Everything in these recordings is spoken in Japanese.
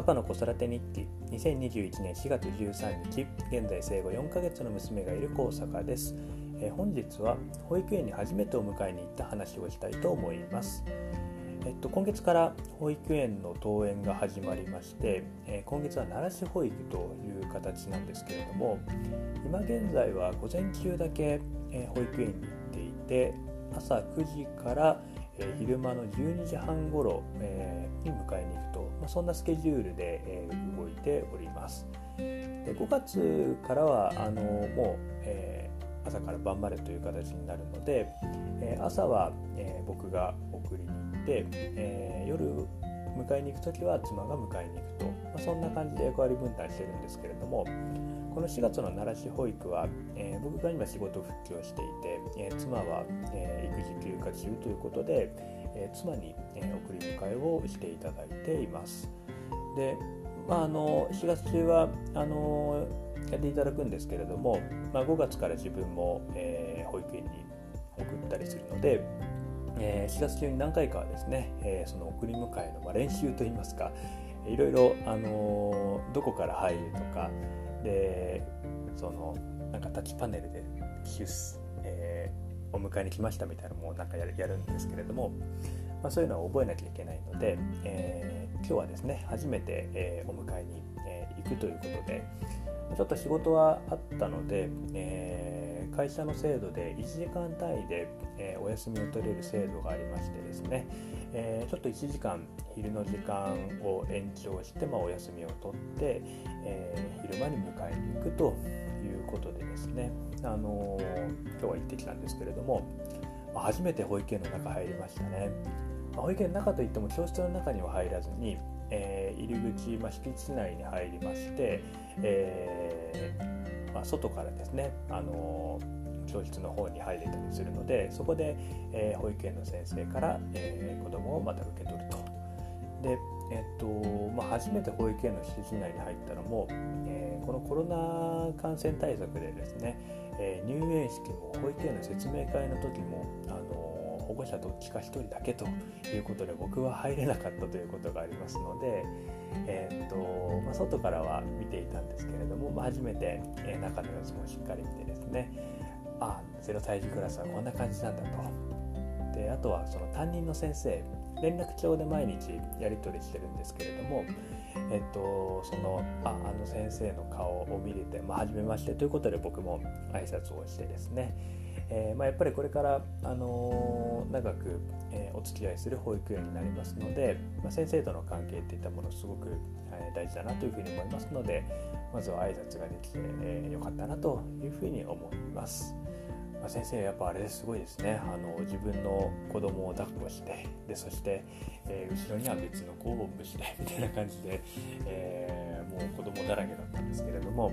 パパの子育て日記。2021年4月13日。現在生後4ヶ月の娘がいる高坂です、えー、本日は保育園に初めてお迎えに行った話をしたいと思います。えっと、今月から保育園の登園が始まりまして、えー、今月は奈良市保育という形なんですけれども今現在は午前中だけ、えー、保育園に行っていて朝9時から、え昼間の12時半ごろ、えに迎えに行くと、まあ、そんなスケジュールで、え動いております。で5月からはあのもう、えー、朝から晩までという形になるので、えー、朝は、えー、僕が送りに行って、え夜迎えに行く時は妻が迎えに行くと、まあ、そんな感じで役割分担してるんですけれどもこの4月の奈良市保育は、えー、僕が今仕事復帰をしていて、えー、妻は、えー、育児休暇中ということで、え妻に、え送り迎えをしていただいています。で、まあ、あの4月中はあのやっていただくんですけれども、まあ、5月から自分も、え保育園に送ったりするので、え4月中に何回かはですね、えその送り迎えの、ま練習といいますかいろいろ、あのどこから入るとかでそのなんかタッチパネルでキュス、お迎えに来ましたみたいなのもなんかやるんですけれども、まあ、そういうのを覚えなきゃいけないので、えー、今日はですね初めて、えー、お迎えに、えー、行くということでちょっと仕事はあったので、えー、会社の制度で1時間単位で、え、お休みを取れる制度がありましてですね、え、ちょっと1時間昼の時間を延長して、まあ、お休みを取って、え、昼間に迎えに行くとことでですね、あの今日は行ってきたんですけれども、ま、初めて保育園の中入りましたね。ま、保育園の中といっても教室の中には入らずに、えー、入り口、まあ、敷地内に入りまして、えーまあ、外からですね、あの教室の方に入れたりするのでそこで、えー、保育園の先生から、えー、子どもをまた受け取ると。でえっとまあ、初めて保育園の敷地内に入ったのも、えー、このコロナ感染対策でですね、えー、入園式も保育園の説明会の時も、あの保護者どっちか1人だけということで僕は入れなかったということがありますので、えーとまあ、外からは見ていたんですけれども、まあ、初めて、えー、中の様子もしっかり見てですねあ0歳児クラスはこんな感じなんだと。であとはその担任の先生連絡帳で毎日やり取りしてるんですけれども、えっと、そのああの先生の顔を見れて、まあ、めましてということで僕も挨拶をしてですね、えー、まあ、やっぱりこれから、あのー、長く、えー、お付き合いする保育園になりますので、まあ、先生との関係っていったものすごく、え大事だなというふうに思いますのでまずは挨拶ができて、えー、よかったなというふうに思います。まあ、先生やっぱあれすごいですね。あの自分の子供を抱っこしてでそして、えー、後ろには別の子をおんぶしてみたいな感じで、えー、もう子供だらけだったんですけれども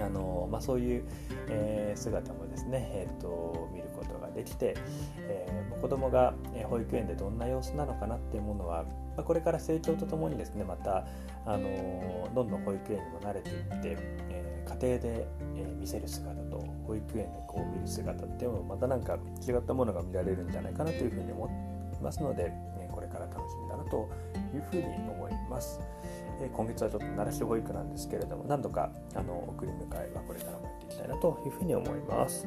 あのまあ、そういう、えー、姿もですね、えーと、見ることができて、えー、子どもが保育園でどんな様子なのかなっていうものは、まあ、これから成長とともにですねまた、あのどんどん保育園にも慣れていって、えー、家庭で、え見せる姿と保育園でこう見る姿っていうのもまた何か違ったものが見られるんじゃないかなというふうに思いますので、えこれから楽しみだなというふうに思います。え今月はちょっと奈良市保育なんですけれども何度かあの送り迎えはこれからもやっていきたいなというふうに思います。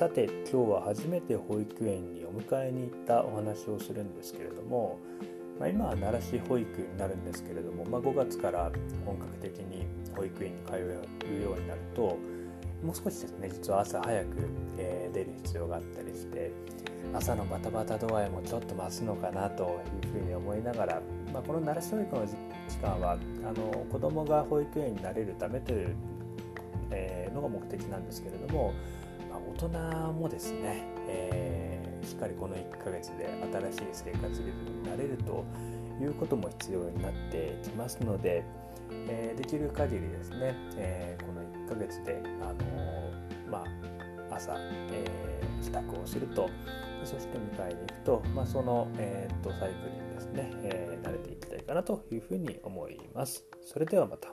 さて今日は初めて保育園にお迎えに行ったお話をするんですけれども、まあ、今は奈良市保育になるんですけれども、まあ、5月から本格的に保育園に通うようになるともう少しですね実は朝早く、えー、出る必要があったりして朝のバタバタ度合いもちょっと増すのかなというふうに思いながら、まあ、この奈良市保育の時間はあの子どもが保育園になれるためという、えー、のが目的なんですけれども、人もですね、えー、しっかりこの1ヶ月で新しい生活リズムになれるということも必要になってきますので、えー、できる限りですね、えー、この1ヶ月で、あの、まあ、朝、え帰宅をするとそして迎えに行くと、まあ、その、えーと、サイクルにですね、え慣れていきたいかなというふうに思います。それではまた。